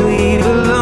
got you,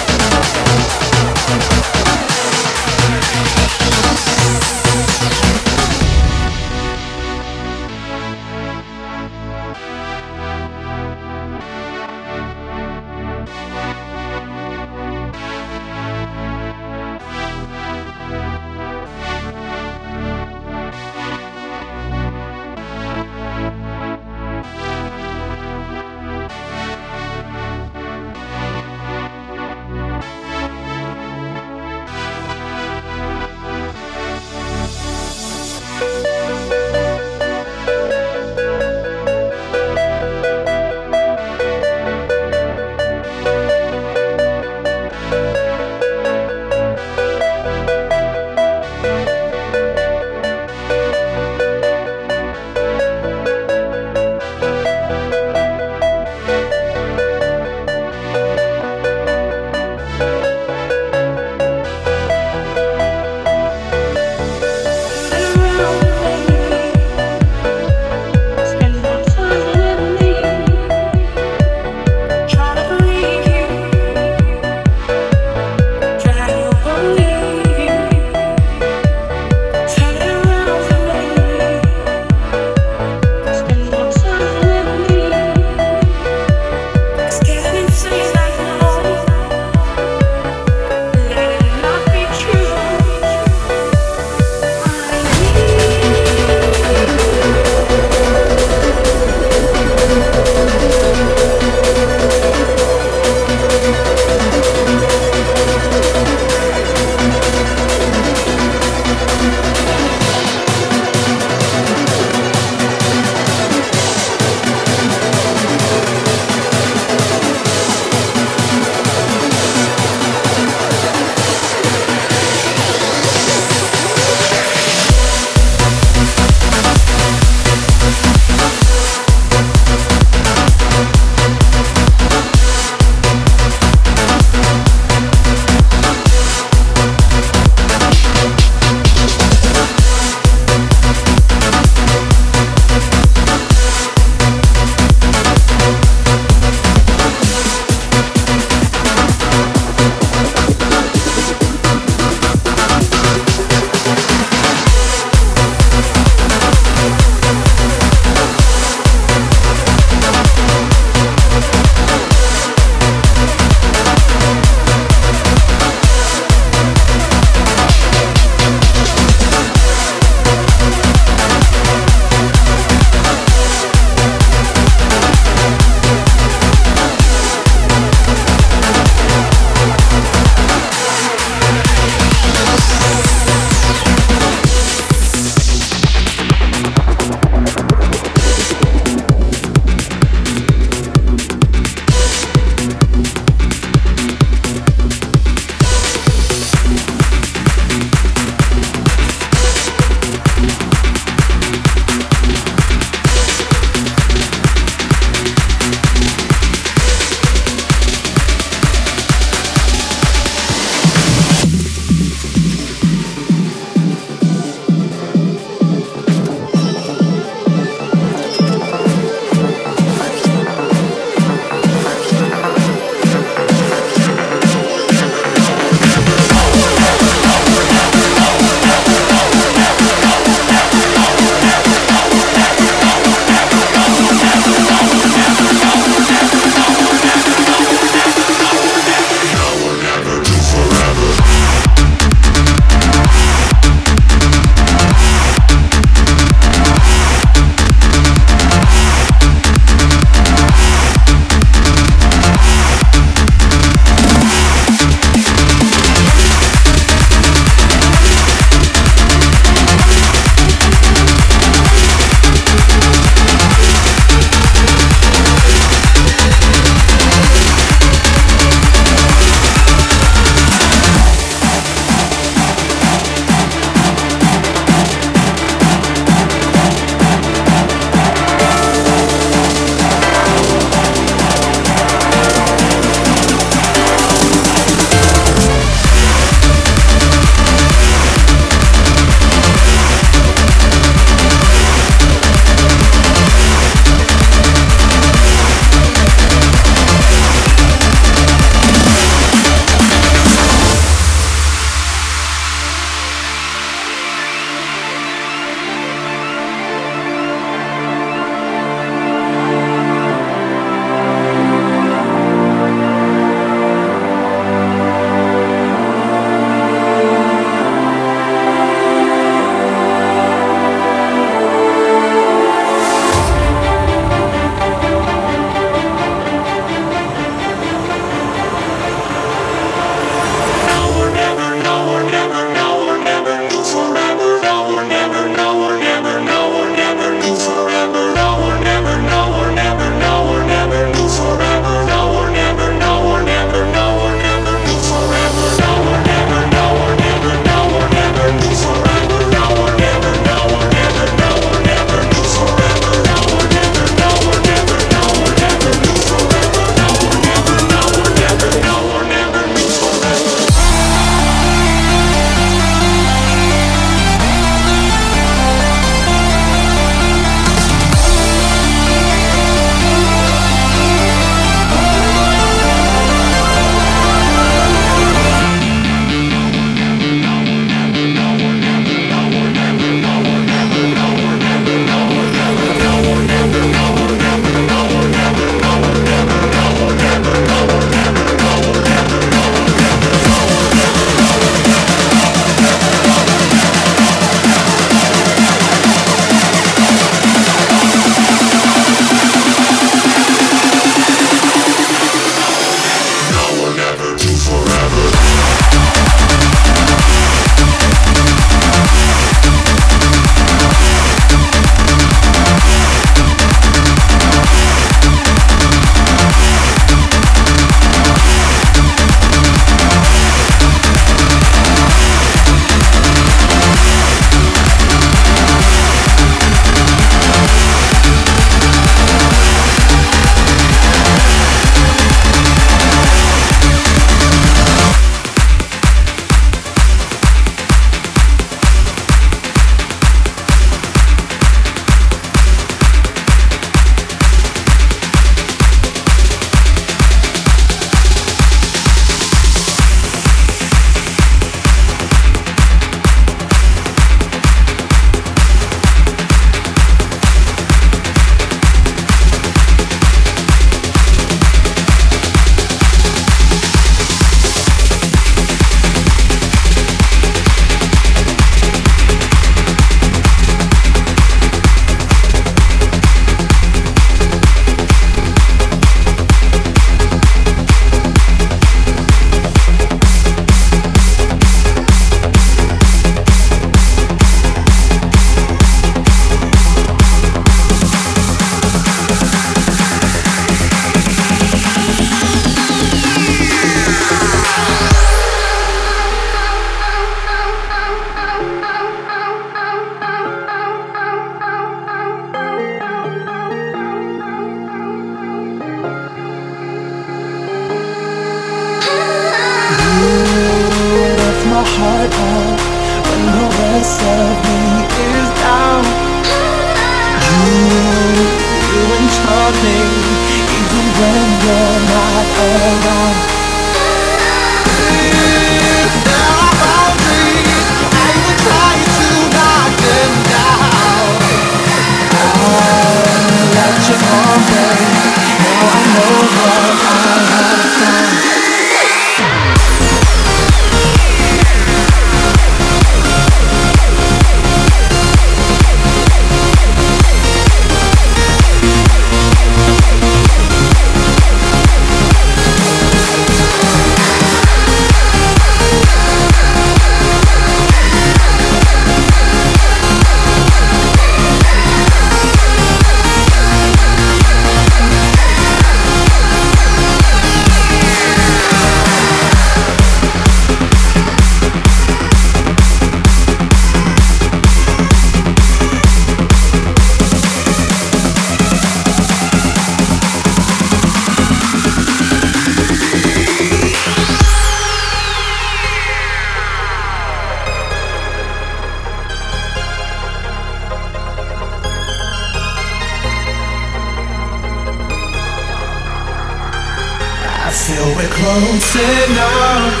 close enough.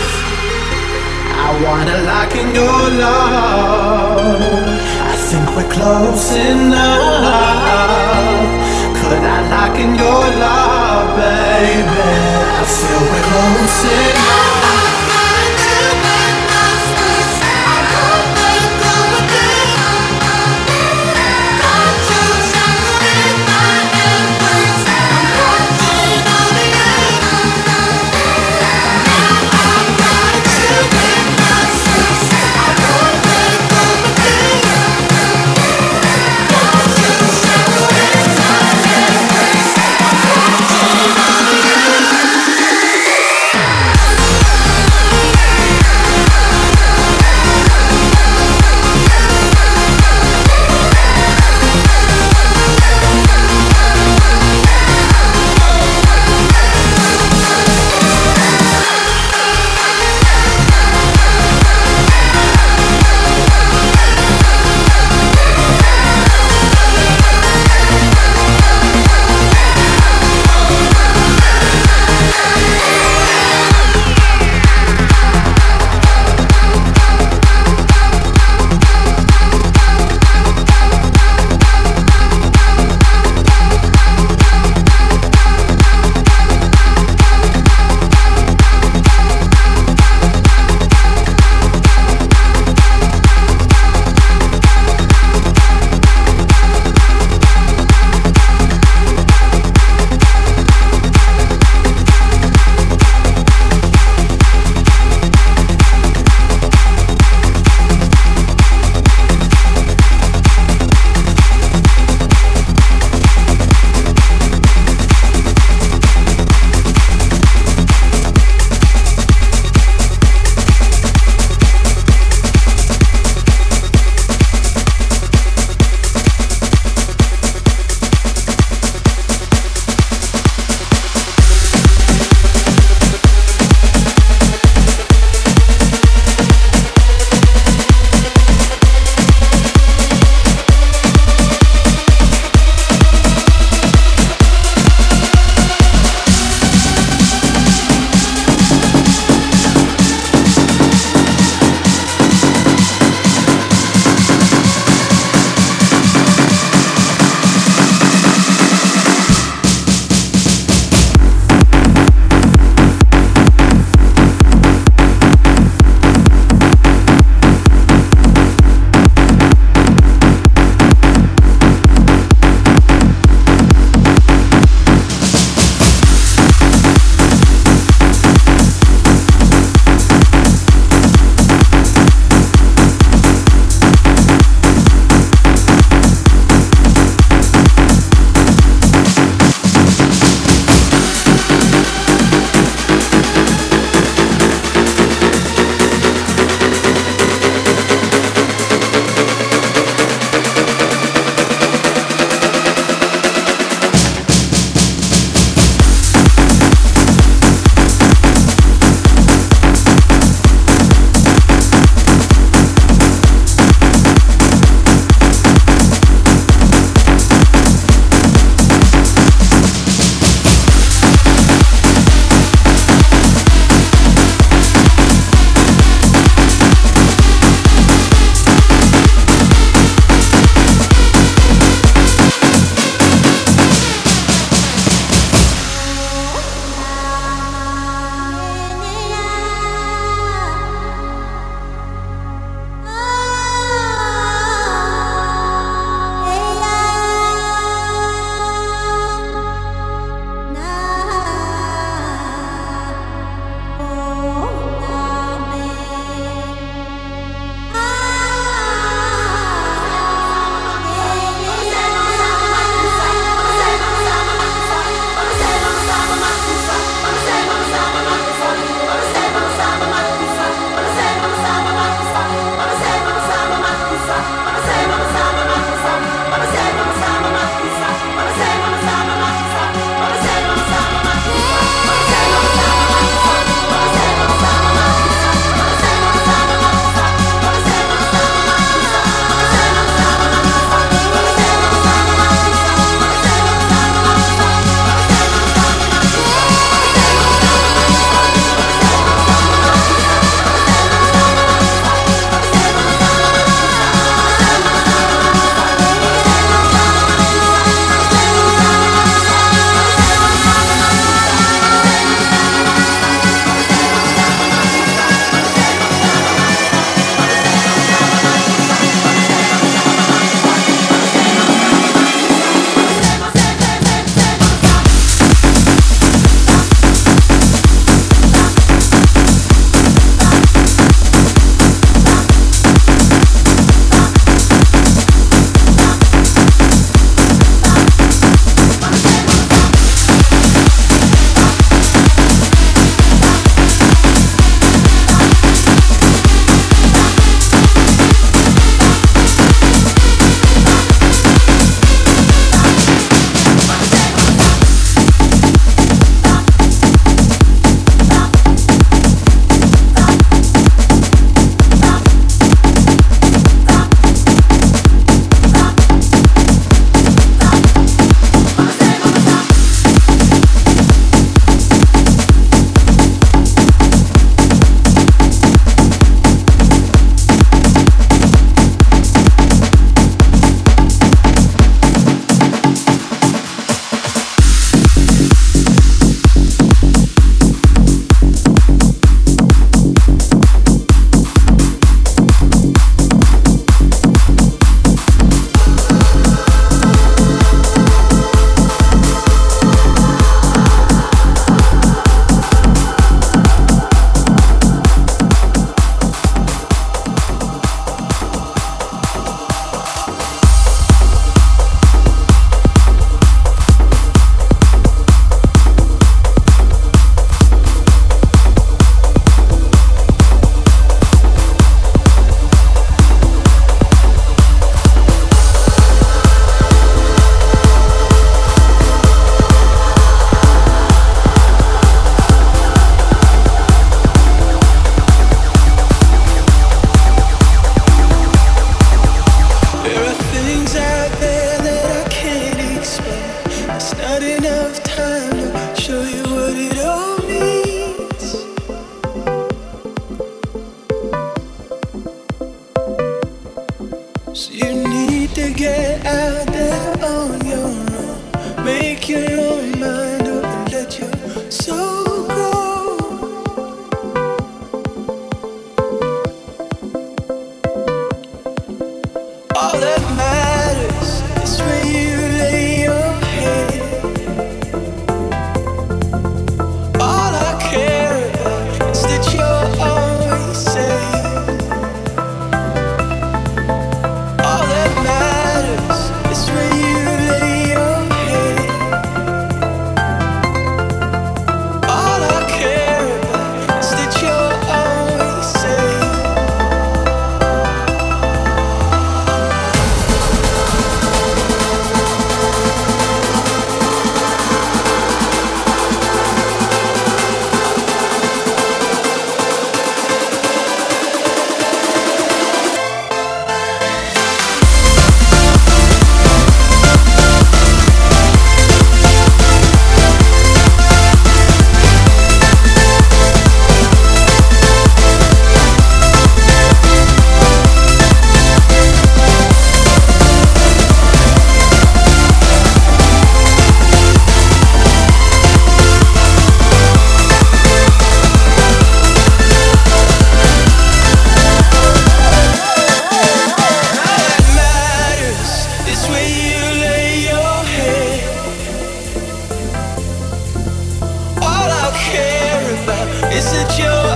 I wanna lock in your love. I think we're close enough. Could I lock in your love, baby? I feel we're close enough.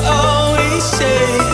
Home